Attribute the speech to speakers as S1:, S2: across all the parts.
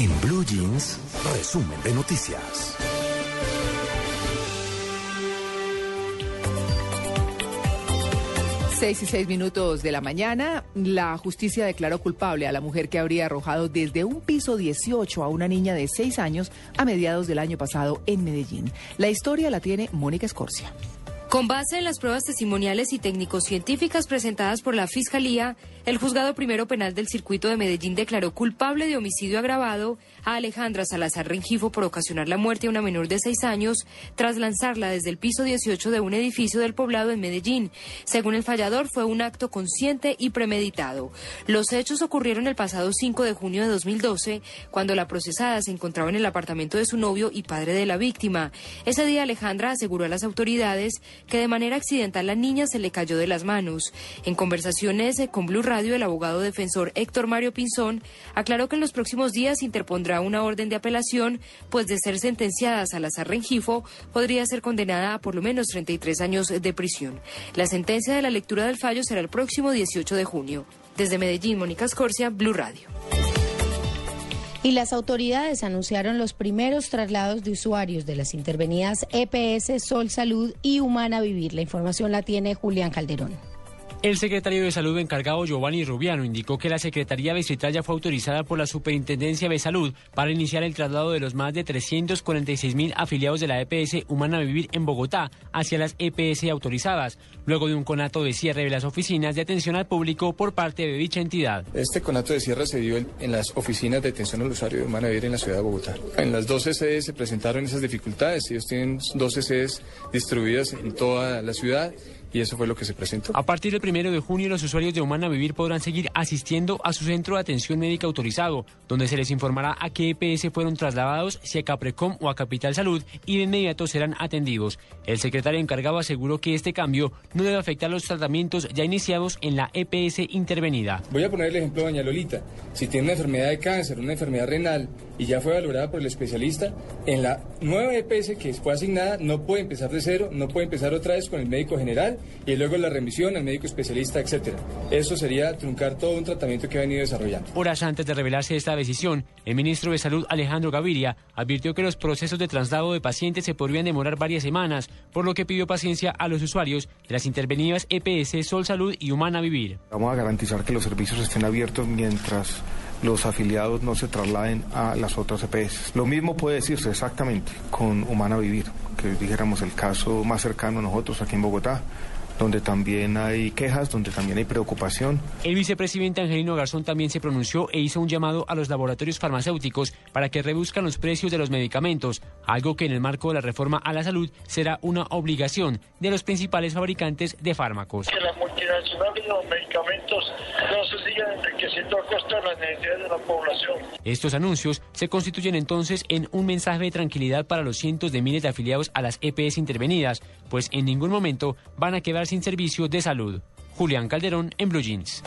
S1: En Blue Jeans, resumen de noticias.
S2: Seis y seis minutos de la mañana, la justicia declaró culpable a la mujer que habría arrojado desde un piso 18 a una niña de seis años a mediados del año pasado en Medellín. La historia la tiene Mónica Escorcia.
S3: Con base en las pruebas testimoniales y técnico-científicas presentadas por la Fiscalía, el Juzgado Primero Penal del Circuito de Medellín declaró culpable de homicidio agravado a Alejandra Salazar Rengifo por ocasionar la muerte a una menor de seis años tras lanzarla desde el piso 18 de un edificio del poblado en Medellín. Según el fallador, fue un acto consciente y premeditado. Los hechos ocurrieron el pasado 5 de junio de 2012, cuando la procesada se encontraba en el apartamento de su novio y padre de la víctima. Ese día Alejandra aseguró a las autoridades que de manera accidental la niña se le cayó de las manos. En conversaciones con Blue Radio, el abogado defensor Héctor Mario Pinzón aclaró que en los próximos días interpondrá una orden de apelación, pues de ser sentenciada Salazar Rengifo, podría ser condenada a por lo menos 33 años de prisión. La sentencia de la lectura del fallo será el próximo 18 de junio. Desde Medellín, Mónica Escorcia, Blue Radio
S4: y las autoridades anunciaron los primeros traslados de usuarios de las intervenidas EPS Sol Salud y Humana Vivir. La información la tiene Julián Calderón.
S5: El secretario de Salud encargado Giovanni Rubiano indicó que la Secretaría Distrital ya fue autorizada por la Superintendencia de Salud para iniciar el traslado de los más de 346 mil afiliados de la EPS Humana Vivir en Bogotá hacia las EPS autorizadas, luego de un conato de cierre de las oficinas de atención al público por parte de dicha entidad.
S6: Este conato de cierre se dio en las oficinas de atención al usuario de Humana Vivir en la ciudad de Bogotá. En las dos sedes se presentaron esas dificultades. Ellos tienen dos sedes distribuidas en toda la ciudad y eso fue lo que se presentó.
S5: A partir del primero de junio, los usuarios de Humana Vivir podrán seguir asistiendo a su centro de atención médica autorizado, donde se les informará a qué EPS fueron trasladados, si a Caprecom o a Capital Salud, y de inmediato serán atendidos. El secretario encargado aseguró que este cambio no debe afectar los tratamientos ya iniciados en la EPS intervenida.
S6: Voy a poner el ejemplo de doña Lolita. Si tiene una enfermedad de cáncer, una enfermedad renal, y ya fue valorada por el especialista, en la nueva EPS que fue asignada no puede empezar de cero, no puede empezar otra vez con el médico general y luego la remisión al médico especialista, etcétera. Eso sería truncar todo un tratamiento que ha venido desarrollando.
S5: Horas antes de revelarse esta decisión, el ministro de Salud Alejandro Gaviria advirtió que los procesos de traslado de pacientes se podrían demorar varias semanas, por lo que pidió paciencia a los usuarios de las intervenidas EPS Sol Salud y Humana Vivir.
S7: Vamos a garantizar que los servicios estén abiertos mientras los afiliados no se trasladen a las otras EPS. Lo mismo puede decirse exactamente con Humana Vivir, que dijéramos el caso más cercano a nosotros aquí en Bogotá donde también hay quejas, donde también hay preocupación.
S5: El vicepresidente Angelino Garzón también se pronunció e hizo un llamado a los laboratorios farmacéuticos para que reduzcan los precios de los medicamentos, algo que en el marco de la reforma a la salud será una obligación de los principales fabricantes de fármacos.
S8: Que las multinacionales de los medicamentos no se sigan enriqueciendo a costa de las necesidades de la población.
S5: Estos anuncios se constituyen entonces en un mensaje de tranquilidad para los cientos de miles de afiliados a las EPS intervenidas, pues en ningún momento van a quedar sin servicio de salud. Julián Calderón en Blue Jeans.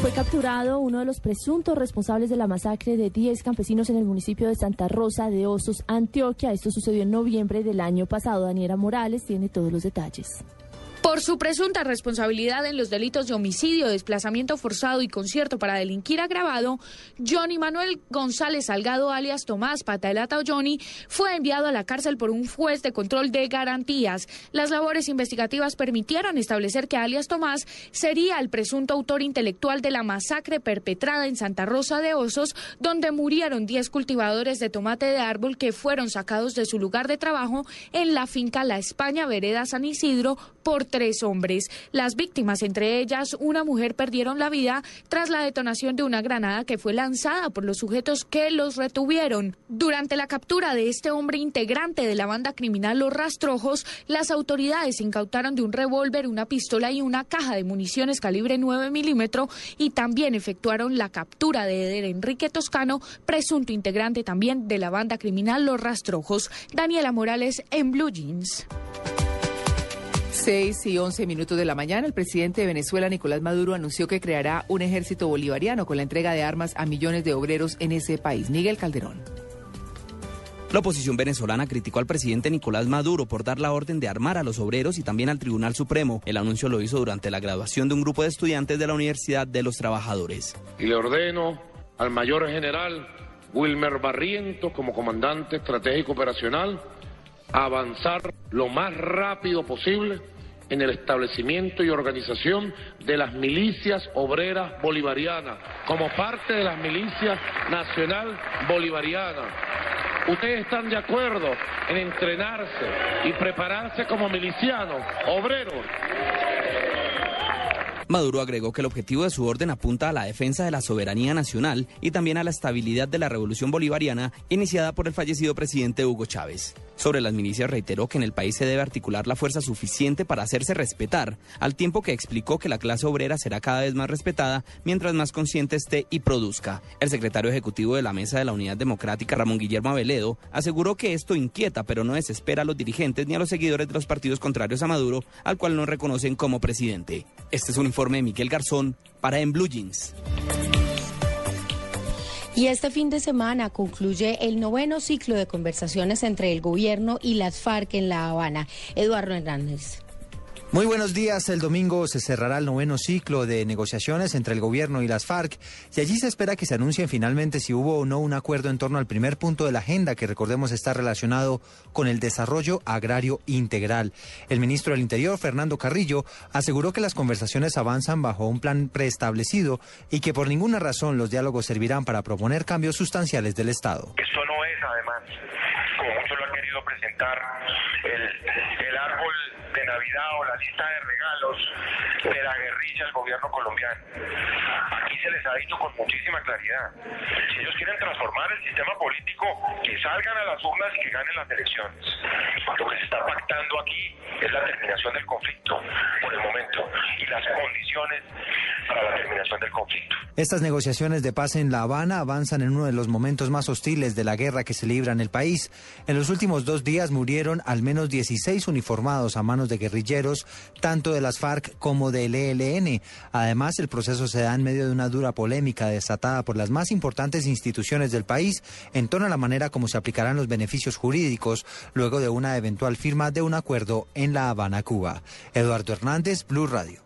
S9: Fue capturado uno de los presuntos responsables de la masacre de 10 campesinos en el municipio de Santa Rosa de Osos, Antioquia. Esto sucedió en noviembre del año pasado. Daniela Morales tiene todos los detalles.
S10: Por su presunta responsabilidad en los delitos de homicidio, desplazamiento forzado y concierto para delinquir agravado, Johnny Manuel González Salgado, alias Tomás Patelata o Johnny, fue enviado a la cárcel por un juez de control de garantías. Las labores investigativas permitieron establecer que alias Tomás sería el presunto autor intelectual de la masacre perpetrada en Santa Rosa de Osos, donde murieron 10 cultivadores de tomate de árbol que fueron sacados de su lugar de trabajo en la finca La España, Vereda San Isidro, por tres hombres. Las víctimas, entre ellas una mujer, perdieron la vida tras la detonación de una granada que fue lanzada por los sujetos que los retuvieron. Durante la captura de este hombre integrante de la banda criminal Los Rastrojos, las autoridades incautaron de un revólver, una pistola y una caja de municiones calibre 9 milímetros y también efectuaron la captura de Eder Enrique Toscano, presunto integrante también de la banda criminal Los Rastrojos. Daniela Morales en Blue Jeans.
S2: 6 y 11 minutos de la mañana, el presidente de Venezuela, Nicolás Maduro, anunció que creará un ejército bolivariano con la entrega de armas a millones de obreros en ese país. Miguel Calderón.
S11: La oposición venezolana criticó al presidente Nicolás Maduro por dar la orden de armar a los obreros y también al Tribunal Supremo. El anuncio lo hizo durante la graduación de un grupo de estudiantes de la Universidad de los Trabajadores.
S12: Y le ordeno al mayor general Wilmer Barrientos como comandante estratégico operacional a avanzar lo más rápido posible en el establecimiento y organización de las milicias obreras bolivarianas como parte de las milicias nacional bolivarianas. ¿Ustedes están de acuerdo en entrenarse y prepararse como milicianos, obreros?
S11: Maduro agregó que el objetivo de su orden apunta a la defensa de la soberanía nacional y también a la estabilidad de la revolución bolivariana iniciada por el fallecido presidente Hugo Chávez. Sobre las milicias reiteró que en el país se debe articular la fuerza suficiente para hacerse respetar, al tiempo que explicó que la clase obrera será cada vez más respetada mientras más consciente esté y produzca. El secretario ejecutivo de la Mesa de la Unidad Democrática, Ramón Guillermo Aveledo, aseguró que esto inquieta pero no desespera a los dirigentes ni a los seguidores de los partidos contrarios a Maduro, al cual no reconocen como presidente. Este es un informe de Miguel Garzón para En Blue Jeans.
S4: Y este fin de semana concluye el noveno ciclo de conversaciones entre el gobierno y las FARC en La Habana. Eduardo Hernández.
S13: Muy buenos días. El domingo se cerrará el noveno ciclo de negociaciones entre el gobierno y las FARC y allí se espera que se anuncien finalmente si hubo o no un acuerdo en torno al primer punto de la agenda que recordemos está relacionado con el desarrollo agrario integral. El ministro del Interior, Fernando Carrillo, aseguró que las conversaciones avanzan bajo un plan preestablecido y que por ninguna razón los diálogos servirán para proponer cambios sustanciales del Estado.
S14: Esto no es, además, como muchos lo han querido presentar, el, el árbol de Navidad o la lista de regalos de la guerrilla del gobierno colombiano. Aquí se les ha dicho con muchísima claridad, si ellos quieren transformar el sistema político, que salgan a las urnas y que ganen las elecciones. Lo que se está pactando aquí es la terminación del conflicto por el momento y las condiciones para la terminación del conflicto.
S13: Estas negociaciones de paz en La Habana avanzan en uno de los momentos más hostiles de la guerra que se libra en el país. En los últimos dos días murieron al menos 16 uniformados a manos de guerrilleros, tanto de las FARC como del ELN. Además, el proceso se da en medio de una dura polémica desatada por las más importantes instituciones del país en torno a la manera como se aplicarán los beneficios jurídicos luego de una eventual firma de un acuerdo en La Habana, Cuba. Eduardo Hernández, Blue Radio.